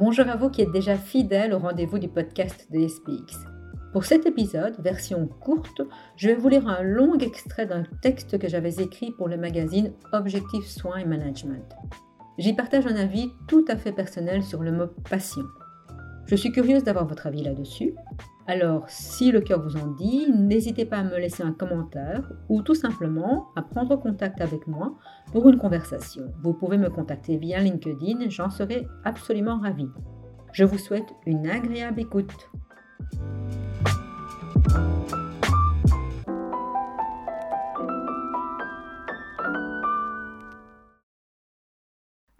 Bonjour à vous qui êtes déjà fidèles au rendez-vous du podcast de SPX. Pour cet épisode, version courte, je vais vous lire un long extrait d'un texte que j'avais écrit pour le magazine Objectif Soins et Management. J'y partage un avis tout à fait personnel sur le mot passion. Je suis curieuse d'avoir votre avis là-dessus. Alors, si le cœur vous en dit, n'hésitez pas à me laisser un commentaire ou tout simplement à prendre contact avec moi pour une conversation. Vous pouvez me contacter via LinkedIn, j'en serai absolument ravie. Je vous souhaite une agréable écoute.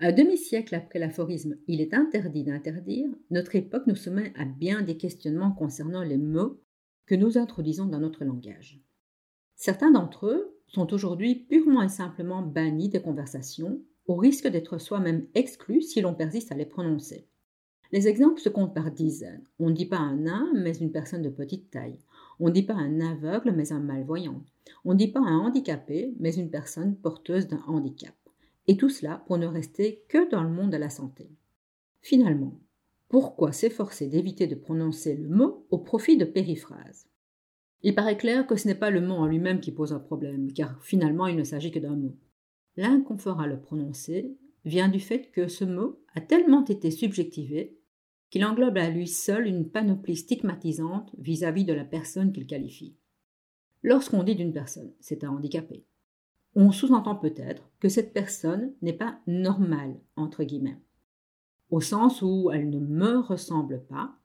Un demi-siècle après l'aphorisme Il est interdit d'interdire, notre époque nous soumet à bien des questionnements concernant les mots que nous introduisons dans notre langage. Certains d'entre eux sont aujourd'hui purement et simplement bannis des conversations, au risque d'être soi-même exclus si l'on persiste à les prononcer. Les exemples se comptent par dizaines. On ne dit pas un nain, mais une personne de petite taille. On ne dit pas un aveugle, mais un malvoyant. On ne dit pas un handicapé, mais une personne porteuse d'un handicap et tout cela pour ne rester que dans le monde de la santé. Finalement, pourquoi s'efforcer d'éviter de prononcer le mot au profit de périphrases Il paraît clair que ce n'est pas le mot en lui-même qui pose un problème, car finalement il ne s'agit que d'un mot. L'inconfort à le prononcer vient du fait que ce mot a tellement été subjectivé qu'il englobe à lui seul une panoplie stigmatisante vis-à-vis -vis de la personne qu'il qualifie. Lorsqu'on dit d'une personne, c'est un handicapé, on sous-entend peut-être que cette personne n'est pas normale, entre guillemets, au sens où elle ne me ressemble pas,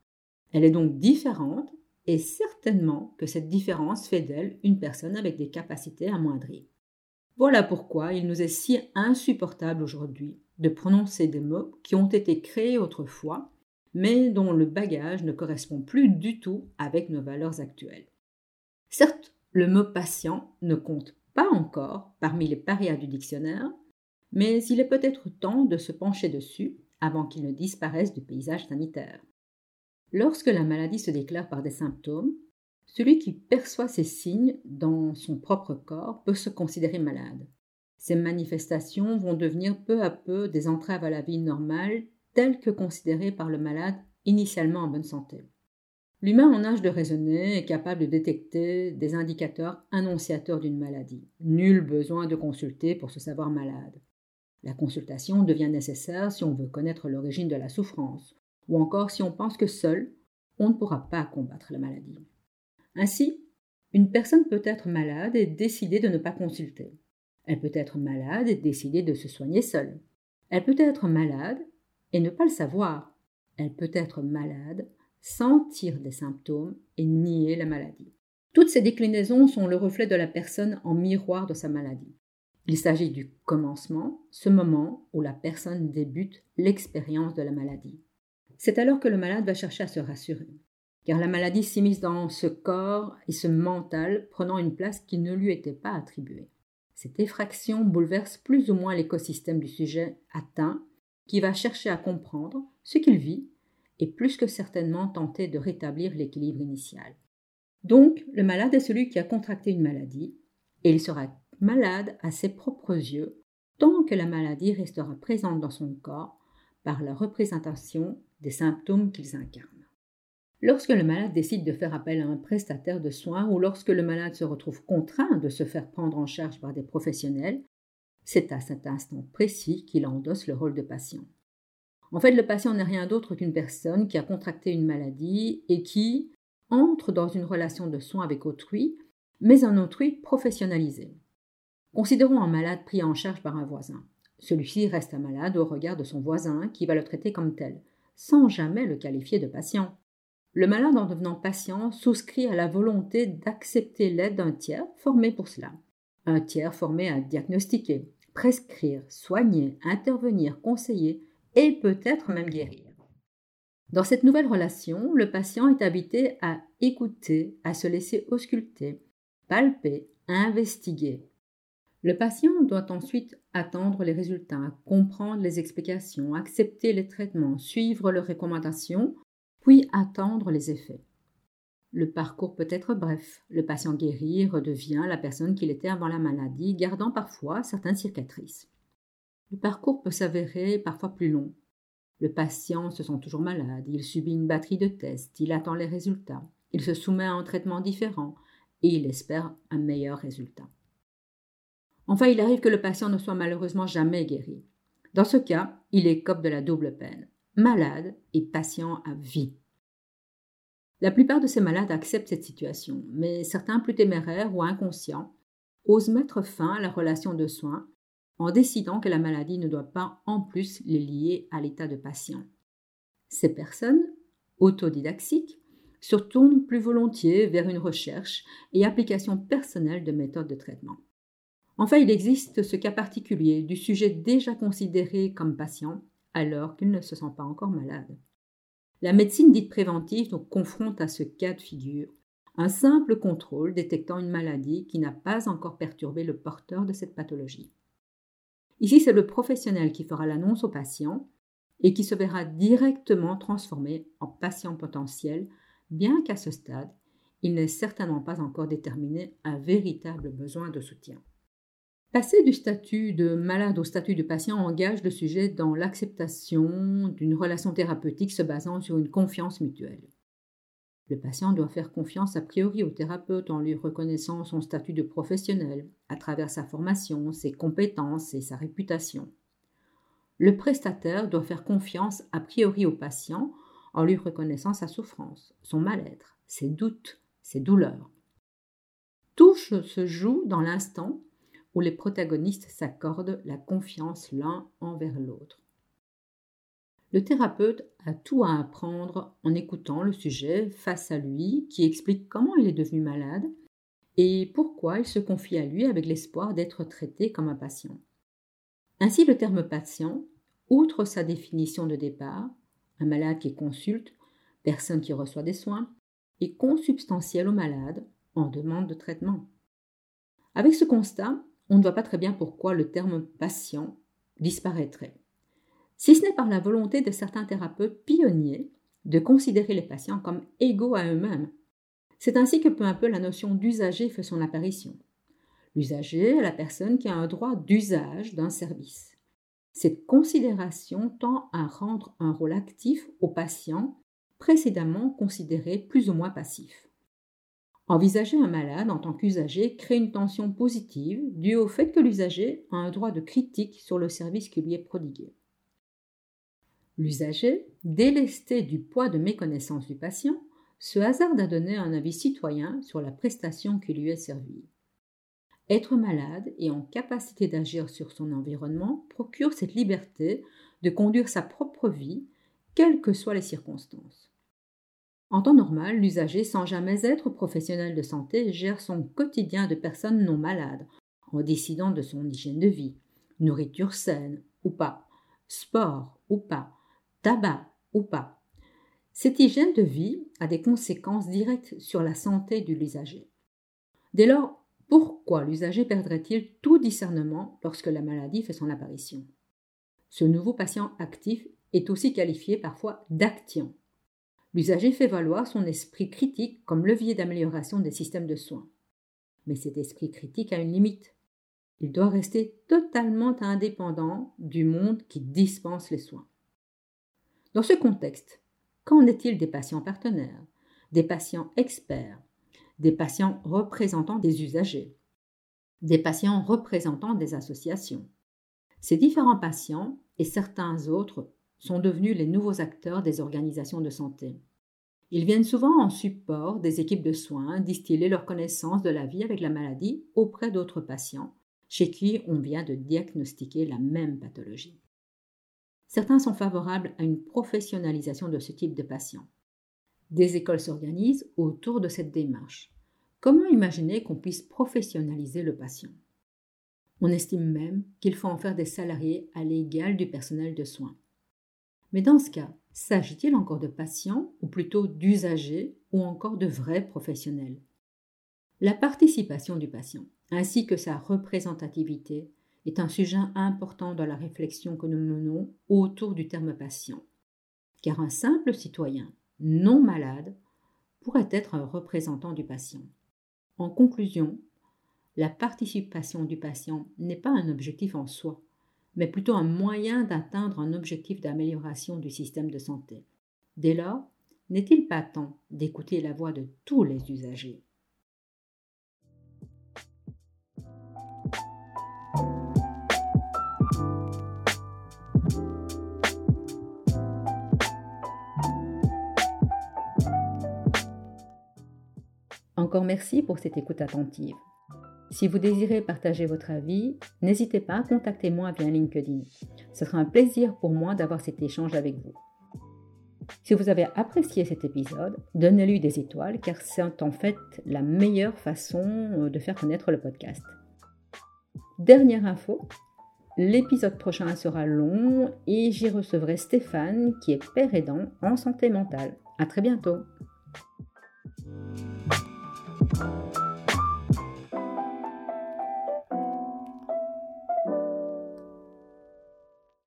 elle est donc différente, et certainement que cette différence fait d'elle une personne avec des capacités amoindries. Voilà pourquoi il nous est si insupportable aujourd'hui de prononcer des mots qui ont été créés autrefois, mais dont le bagage ne correspond plus du tout avec nos valeurs actuelles. Certes, le mot patient ne compte pas encore parmi les parias du dictionnaire, mais il est peut-être temps de se pencher dessus avant qu'il ne disparaisse du paysage sanitaire. Lorsque la maladie se déclare par des symptômes, celui qui perçoit ces signes dans son propre corps peut se considérer malade. Ces manifestations vont devenir peu à peu des entraves à la vie normale telles que considérées par le malade initialement en bonne santé. L'humain en âge de raisonner est capable de détecter des indicateurs annonciateurs d'une maladie. Nul besoin de consulter pour se savoir malade. La consultation devient nécessaire si on veut connaître l'origine de la souffrance, ou encore si on pense que seul, on ne pourra pas combattre la maladie. Ainsi, une personne peut être malade et décider de ne pas consulter. Elle peut être malade et décider de se soigner seule. Elle peut être malade et ne pas le savoir. Elle peut être malade sentir des symptômes et nier la maladie. Toutes ces déclinaisons sont le reflet de la personne en miroir de sa maladie. Il s'agit du commencement, ce moment où la personne débute l'expérience de la maladie. C'est alors que le malade va chercher à se rassurer, car la maladie s'immisce dans ce corps et ce mental prenant une place qui ne lui était pas attribuée. Cette effraction bouleverse plus ou moins l'écosystème du sujet atteint, qui va chercher à comprendre ce qu'il vit et plus que certainement tenter de rétablir l'équilibre initial. Donc, le malade est celui qui a contracté une maladie, et il sera malade à ses propres yeux tant que la maladie restera présente dans son corps par la représentation des symptômes qu'ils incarnent. Lorsque le malade décide de faire appel à un prestataire de soins ou lorsque le malade se retrouve contraint de se faire prendre en charge par des professionnels, c'est à cet instant précis qu'il endosse le rôle de patient. En fait, le patient n'est rien d'autre qu'une personne qui a contracté une maladie et qui entre dans une relation de soins avec autrui, mais un autrui professionnalisé. Considérons un malade pris en charge par un voisin. Celui-ci reste un malade au regard de son voisin qui va le traiter comme tel, sans jamais le qualifier de patient. Le malade, en devenant patient, souscrit à la volonté d'accepter l'aide d'un tiers formé pour cela. Un tiers formé à diagnostiquer, prescrire, soigner, intervenir, conseiller, et peut-être même guérir. Dans cette nouvelle relation, le patient est habité à écouter, à se laisser ausculter, palper, investiguer. Le patient doit ensuite attendre les résultats, comprendre les explications, accepter les traitements, suivre les recommandations, puis attendre les effets. Le parcours peut être bref. Le patient guérit redevient la personne qu'il était avant la maladie, gardant parfois certaines cicatrices. Le parcours peut s'avérer parfois plus long. Le patient se sent toujours malade, il subit une batterie de tests, il attend les résultats, il se soumet à un traitement différent et il espère un meilleur résultat. Enfin, il arrive que le patient ne soit malheureusement jamais guéri. Dans ce cas, il écope de la double peine, malade et patient à vie. La plupart de ces malades acceptent cette situation, mais certains plus téméraires ou inconscients osent mettre fin à la relation de soins en décidant que la maladie ne doit pas en plus les lier à l'état de patient. Ces personnes, autodidactiques, se tournent plus volontiers vers une recherche et application personnelle de méthodes de traitement. Enfin, il existe ce cas particulier du sujet déjà considéré comme patient alors qu'il ne se sent pas encore malade. La médecine dite préventive confronte à ce cas de figure, un simple contrôle détectant une maladie qui n'a pas encore perturbé le porteur de cette pathologie. Ici, c'est le professionnel qui fera l'annonce au patient et qui se verra directement transformé en patient potentiel, bien qu'à ce stade, il n'ait certainement pas encore déterminé un véritable besoin de soutien. Passer du statut de malade au statut de patient engage le sujet dans l'acceptation d'une relation thérapeutique se basant sur une confiance mutuelle. Le patient doit faire confiance a priori au thérapeute en lui reconnaissant son statut de professionnel à travers sa formation, ses compétences et sa réputation. Le prestataire doit faire confiance a priori au patient en lui reconnaissant sa souffrance, son mal-être, ses doutes, ses douleurs. Tout se joue dans l'instant où les protagonistes s'accordent la confiance l'un envers l'autre. Le thérapeute a tout à apprendre en écoutant le sujet face à lui qui explique comment il est devenu malade et pourquoi il se confie à lui avec l'espoir d'être traité comme un patient. Ainsi le terme patient, outre sa définition de départ, un malade qui consulte, personne qui reçoit des soins, est consubstantiel au malade en demande de traitement. Avec ce constat, on ne voit pas très bien pourquoi le terme patient disparaîtrait si ce n'est par la volonté de certains thérapeutes pionniers de considérer les patients comme égaux à eux-mêmes. C'est ainsi que peu à peu la notion d'usager fait son apparition. L'usager est la personne qui a un droit d'usage d'un service. Cette considération tend à rendre un rôle actif au patient précédemment considéré plus ou moins passif. Envisager un malade en tant qu'usager crée une tension positive due au fait que l'usager a un droit de critique sur le service qui lui est prodigué. L'usager, délesté du poids de méconnaissance du patient, se hasarde à donner un avis citoyen sur la prestation qui lui est servie. Être malade et en capacité d'agir sur son environnement procure cette liberté de conduire sa propre vie, quelles que soient les circonstances. En temps normal, l'usager, sans jamais être professionnel de santé, gère son quotidien de personnes non malades, en décidant de son hygiène de vie, nourriture saine ou pas, sport ou pas, tabac ou pas. Cette hygiène de vie a des conséquences directes sur la santé de l'usager. Dès lors, pourquoi l'usager perdrait-il tout discernement lorsque la maladie fait son apparition? Ce nouveau patient actif est aussi qualifié parfois d'actient. L'usager fait valoir son esprit critique comme levier d'amélioration des systèmes de soins. Mais cet esprit critique a une limite. Il doit rester totalement indépendant du monde qui dispense les soins. Dans ce contexte, qu'en est-il des patients partenaires, des patients experts, des patients représentant des usagers, des patients représentant des associations? Ces différents patients et certains autres sont devenus les nouveaux acteurs des organisations de santé. Ils viennent souvent en support des équipes de soins, distiller leur connaissance de la vie avec la maladie auprès d'autres patients chez qui on vient de diagnostiquer la même pathologie. Certains sont favorables à une professionnalisation de ce type de patients. Des écoles s'organisent autour de cette démarche. Comment imaginer qu'on puisse professionnaliser le patient? On estime même qu'il faut en faire des salariés à l'égal du personnel de soins. Mais dans ce cas, s'agit-il encore de patients ou plutôt d'usagers ou encore de vrais professionnels? La participation du patient ainsi que sa représentativité est un sujet important dans la réflexion que nous menons autour du terme patient, car un simple citoyen non malade pourrait être un représentant du patient. En conclusion, la participation du patient n'est pas un objectif en soi, mais plutôt un moyen d'atteindre un objectif d'amélioration du système de santé. Dès lors, n'est-il pas temps d'écouter la voix de tous les usagers? Encore merci pour cette écoute attentive. Si vous désirez partager votre avis, n'hésitez pas à contacter moi via LinkedIn. Ce sera un plaisir pour moi d'avoir cet échange avec vous. Si vous avez apprécié cet épisode, donnez-lui des étoiles car c'est en fait la meilleure façon euh, de faire connaître le podcast. Dernière info, l'épisode prochain sera long et j'y recevrai Stéphane qui est père aidant en santé mentale. À très bientôt.